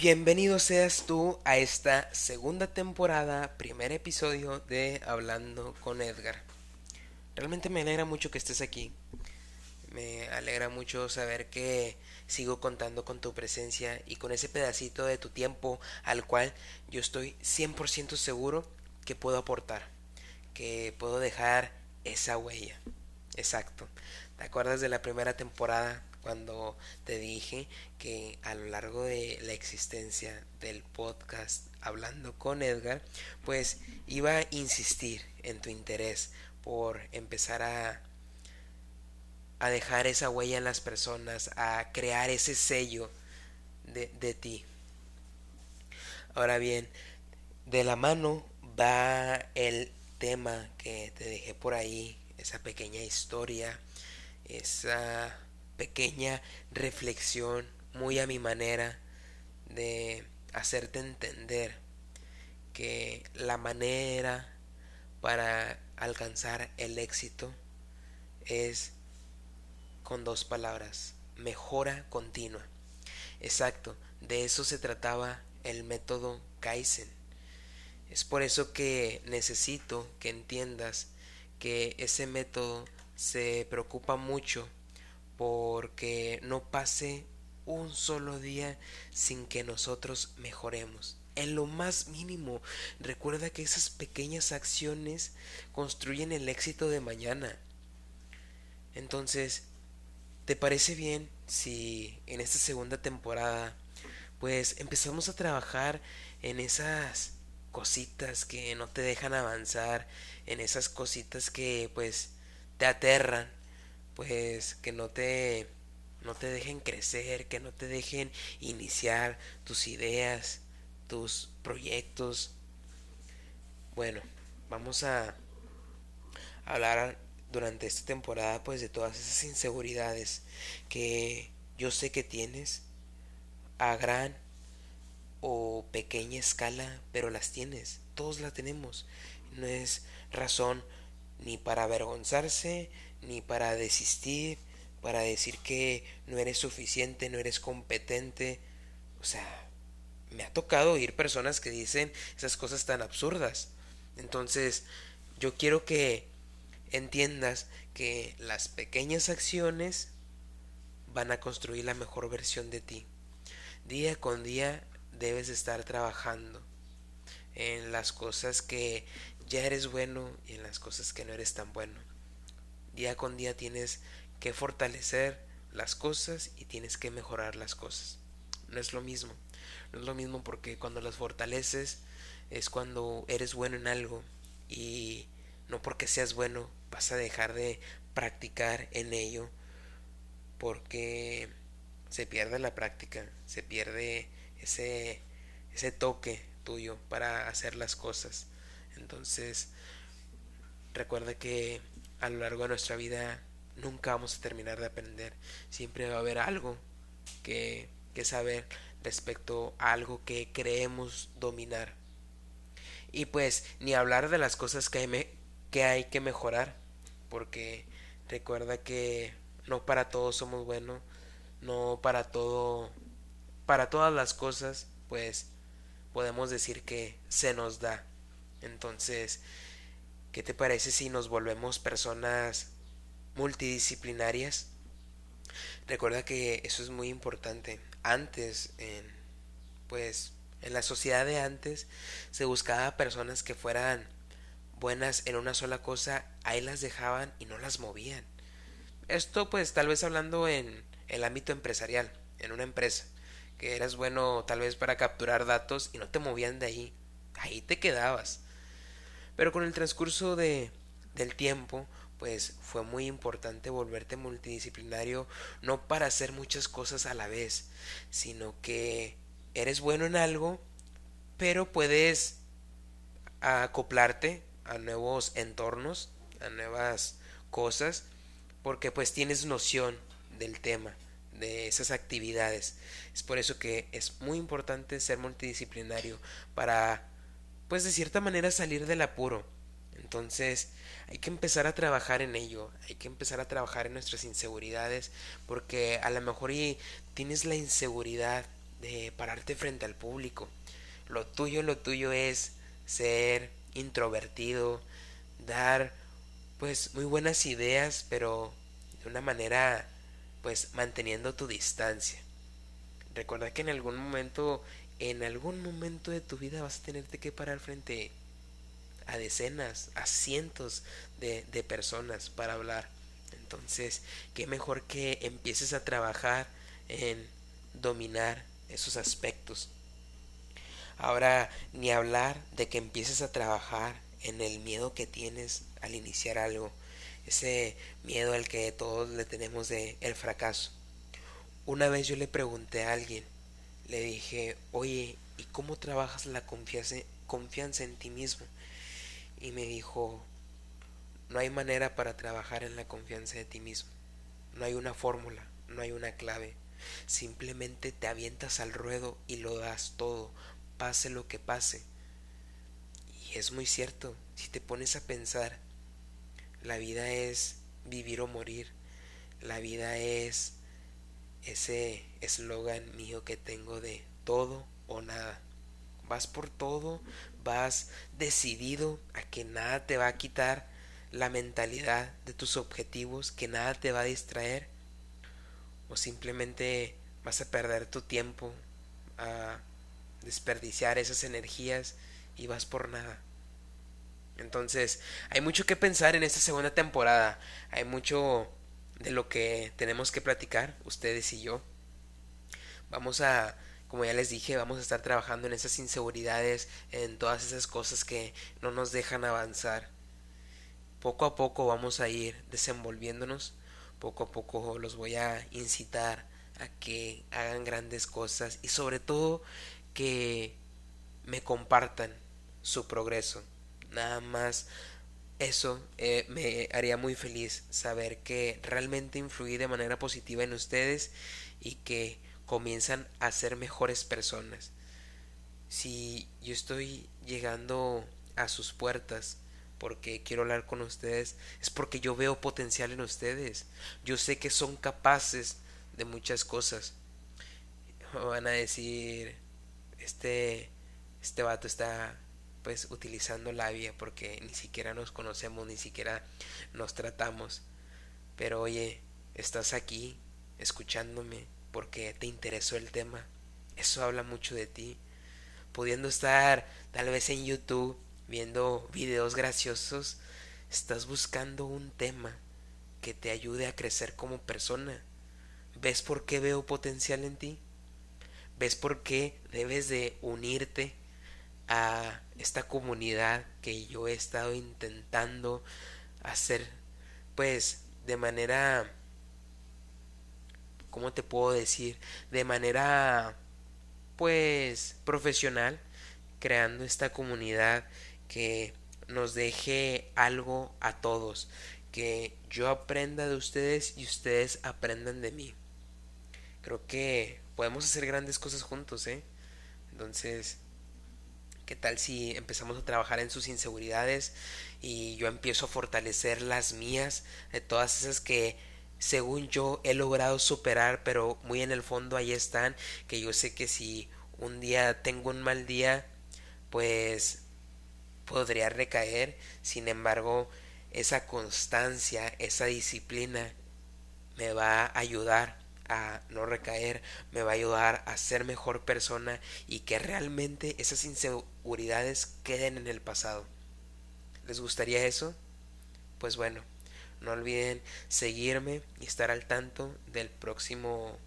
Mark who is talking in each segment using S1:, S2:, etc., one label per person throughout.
S1: Bienvenido seas tú a esta segunda temporada, primer episodio de Hablando con Edgar. Realmente me alegra mucho que estés aquí. Me alegra mucho saber que sigo contando con tu presencia y con ese pedacito de tu tiempo al cual yo estoy 100% seguro que puedo aportar, que puedo dejar esa huella. Exacto. ¿Te acuerdas de la primera temporada cuando te dije que a lo largo de la existencia del podcast hablando con Edgar, pues iba a insistir en tu interés por empezar a a dejar esa huella en las personas, a crear ese sello de, de ti. Ahora bien, de la mano va el tema que te dejé por ahí, esa pequeña historia, esa pequeña reflexión muy a mi manera de hacerte entender que la manera para alcanzar el éxito es con dos palabras, mejora continua. Exacto, de eso se trataba el método Kaizen. Es por eso que necesito que entiendas que ese método se preocupa mucho porque no pase un solo día sin que nosotros mejoremos. En lo más mínimo, recuerda que esas pequeñas acciones construyen el éxito de mañana. Entonces, ¿te parece bien si en esta segunda temporada pues empezamos a trabajar en esas cositas que no te dejan avanzar, en esas cositas que pues te aterran, pues que no te no te dejen crecer, que no te dejen iniciar tus ideas, tus proyectos. Bueno, vamos a hablar durante esta temporada pues de todas esas inseguridades que yo sé que tienes a gran o pequeña escala, pero las tienes, todos las tenemos. No es razón ni para avergonzarse, ni para desistir, para decir que no eres suficiente, no eres competente. O sea, me ha tocado oír personas que dicen esas cosas tan absurdas. Entonces, yo quiero que entiendas que las pequeñas acciones van a construir la mejor versión de ti. Día con día debes estar trabajando en las cosas que ya eres bueno y en las cosas que no eres tan bueno. Día con día tienes que fortalecer las cosas y tienes que mejorar las cosas. No es lo mismo. No es lo mismo porque cuando las fortaleces es cuando eres bueno en algo y no porque seas bueno vas a dejar de practicar en ello porque se pierde la práctica, se pierde ese ese toque tuyo para hacer las cosas. Entonces, recuerda que a lo largo de nuestra vida nunca vamos a terminar de aprender. Siempre va a haber algo que, que saber respecto a algo que creemos dominar. Y pues ni hablar de las cosas que hay, que hay que mejorar, porque recuerda que no para todos somos buenos, no para todo, para todas las cosas, pues podemos decir que se nos da. Entonces, ¿Qué te parece si nos volvemos personas multidisciplinarias? Recuerda que eso es muy importante. Antes, en, pues, en la sociedad de antes, se buscaba personas que fueran buenas en una sola cosa, ahí las dejaban y no las movían. Esto, pues, tal vez hablando en el ámbito empresarial, en una empresa, que eras bueno tal vez para capturar datos y no te movían de ahí, ahí te quedabas. Pero con el transcurso de, del tiempo, pues fue muy importante volverte multidisciplinario, no para hacer muchas cosas a la vez, sino que eres bueno en algo, pero puedes acoplarte a nuevos entornos, a nuevas cosas, porque pues tienes noción del tema, de esas actividades. Es por eso que es muy importante ser multidisciplinario para pues de cierta manera salir del apuro. Entonces hay que empezar a trabajar en ello, hay que empezar a trabajar en nuestras inseguridades, porque a lo mejor y tienes la inseguridad de pararte frente al público. Lo tuyo, lo tuyo es ser introvertido, dar pues muy buenas ideas, pero de una manera pues manteniendo tu distancia. Recuerda que en algún momento, en algún momento de tu vida vas a tenerte que parar frente a decenas, a cientos de, personas para hablar. Entonces, qué mejor que empieces a trabajar en dominar esos aspectos. Ahora, ni hablar de que empieces a trabajar en el miedo que tienes al iniciar algo, ese miedo al que todos le tenemos de el fracaso. Una vez yo le pregunté a alguien, le dije, oye, ¿y cómo trabajas la confianza, confianza en ti mismo? Y me dijo, no hay manera para trabajar en la confianza de ti mismo. No hay una fórmula, no hay una clave. Simplemente te avientas al ruedo y lo das todo, pase lo que pase. Y es muy cierto, si te pones a pensar, la vida es vivir o morir. La vida es ese eslogan mío que tengo de todo o nada. Vas por todo, vas decidido a que nada te va a quitar la mentalidad de tus objetivos, que nada te va a distraer, o simplemente vas a perder tu tiempo a desperdiciar esas energías y vas por nada. Entonces, hay mucho que pensar en esta segunda temporada, hay mucho de lo que tenemos que platicar, ustedes y yo. Vamos a, como ya les dije, vamos a estar trabajando en esas inseguridades, en todas esas cosas que no nos dejan avanzar poco a poco vamos a ir desenvolviéndonos, poco a poco los voy a incitar a que hagan grandes cosas y sobre todo que me compartan su progreso. Nada más eso eh, me haría muy feliz saber que realmente influí de manera positiva en ustedes y que comienzan a ser mejores personas. Si yo estoy llegando a sus puertas, porque quiero hablar con ustedes, es porque yo veo potencial en ustedes. Yo sé que son capaces de muchas cosas. Van a decir, este, este vato está pues utilizando labia porque ni siquiera nos conocemos, ni siquiera nos tratamos. Pero oye, estás aquí escuchándome porque te interesó el tema. Eso habla mucho de ti. Pudiendo estar tal vez en YouTube viendo videos graciosos, estás buscando un tema que te ayude a crecer como persona. ¿Ves por qué veo potencial en ti? ¿Ves por qué debes de unirte a esta comunidad que yo he estado intentando hacer pues de manera ¿cómo te puedo decir? de manera pues profesional creando esta comunidad que nos deje algo a todos, que yo aprenda de ustedes y ustedes aprendan de mí. Creo que podemos hacer grandes cosas juntos, ¿eh? Entonces, ¿qué tal si empezamos a trabajar en sus inseguridades y yo empiezo a fortalecer las mías, de todas esas que según yo he logrado superar, pero muy en el fondo ahí están, que yo sé que si un día tengo un mal día, pues podría recaer, sin embargo, esa constancia, esa disciplina me va a ayudar a no recaer, me va a ayudar a ser mejor persona y que realmente esas inseguridades queden en el pasado. ¿Les gustaría eso? Pues bueno, no olviden seguirme y estar al tanto del próximo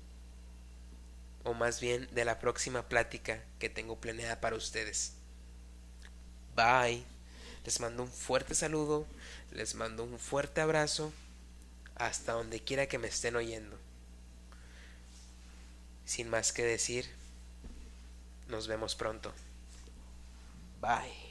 S1: o más bien de la próxima plática que tengo planeada para ustedes. Bye. Les mando un fuerte saludo, les mando un fuerte abrazo hasta donde quiera que me estén oyendo. Sin más que decir, nos vemos pronto. Bye.